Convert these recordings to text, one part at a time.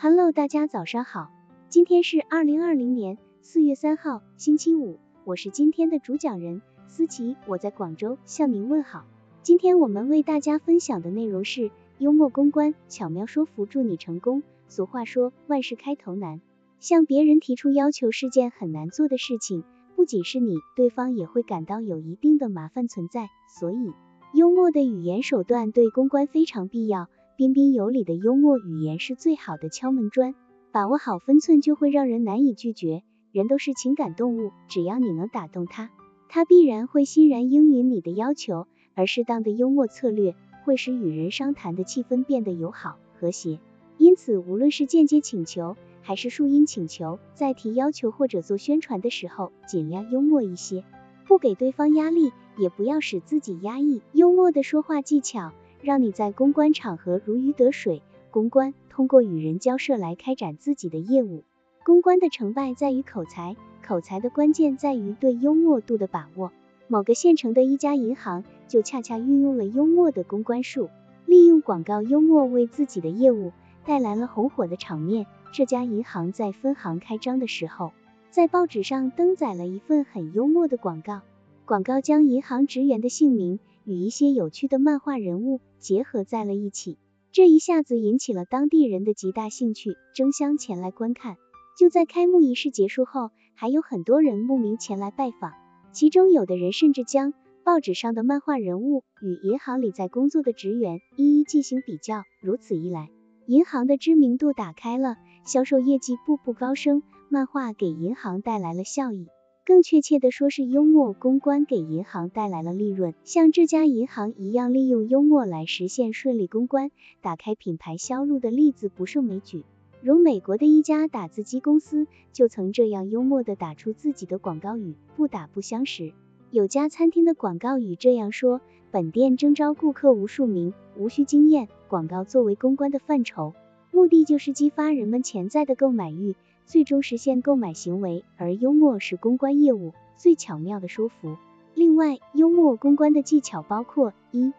Hello，大家早上好，今天是二零二零年四月三号，星期五，我是今天的主讲人思琪，我在广州向您问好。今天我们为大家分享的内容是幽默公关，巧妙说服助你成功。俗话说，万事开头难，向别人提出要求是件很难做的事情，不仅是你，对方也会感到有一定的麻烦存在，所以幽默的语言手段对公关非常必要。彬彬有礼的幽默语言是最好的敲门砖，把握好分寸就会让人难以拒绝。人都是情感动物，只要你能打动他，他必然会欣然应允你的要求。而适当的幽默策略会使与人商谈的气氛变得友好和谐。因此，无论是间接请求还是树荫请求，在提要求或者做宣传的时候，尽量幽默一些，不给对方压力，也不要使自己压抑。幽默的说话技巧。让你在公关场合如鱼得水。公关通过与人交涉来开展自己的业务。公关的成败在于口才，口才的关键在于对幽默度的把握。某个县城的一家银行就恰恰运用了幽默的公关术，利用广告幽默为自己的业务带来了红火的场面。这家银行在分行开张的时候，在报纸上登载了一份很幽默的广告，广告将银行职员的姓名与一些有趣的漫画人物。结合在了一起，这一下子引起了当地人的极大兴趣，争相前来观看。就在开幕仪式结束后，还有很多人慕名前来拜访，其中有的人甚至将报纸上的漫画人物与银行里在工作的职员一一进行比较。如此一来，银行的知名度打开了，销售业绩步步高升，漫画给银行带来了效益。更确切的说，是幽默公关给银行带来了利润。像这家银行一样，利用幽默来实现顺利公关、打开品牌销路的例子不胜枚举。如美国的一家打字机公司，就曾这样幽默的打出自己的广告语：不打不相识。有家餐厅的广告语这样说：本店征招顾客无数名，无需经验。广告作为公关的范畴，目的就是激发人们潜在的购买欲。最终实现购买行为，而幽默是公关业务最巧妙的说服。另外，幽默公关的技巧包括：一、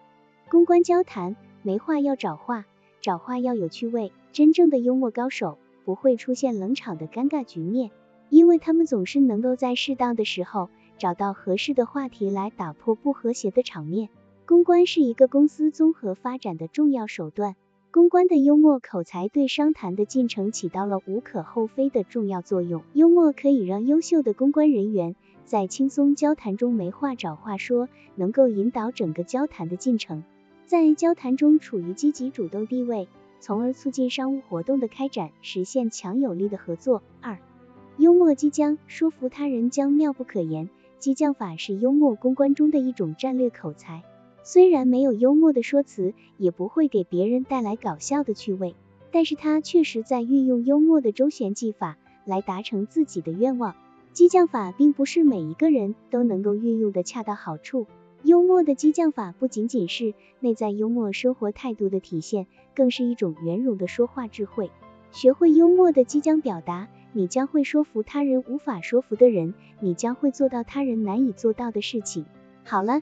公关交谈，没话要找话，找话要有趣味。真正的幽默高手不会出现冷场的尴尬局面，因为他们总是能够在适当的时候找到合适的话题来打破不和谐的场面。公关是一个公司综合发展的重要手段。公关的幽默口才对商谈的进程起到了无可厚非的重要作用。幽默可以让优秀的公关人员在轻松交谈中没话找话说，能够引导整个交谈的进程，在交谈中处于积极主动地位，从而促进商务活动的开展，实现强有力的合作。二、幽默激将，说服他人将妙不可言。激将法是幽默公关中的一种战略口才。虽然没有幽默的说辞，也不会给别人带来搞笑的趣味，但是他确实在运用幽默的周旋技法来达成自己的愿望。激将法并不是每一个人都能够运用的恰到好处。幽默的激将法不仅仅是内在幽默生活态度的体现，更是一种圆融的说话智慧。学会幽默的激将表达，你将会说服他人无法说服的人，你将会做到他人难以做到的事情。好了。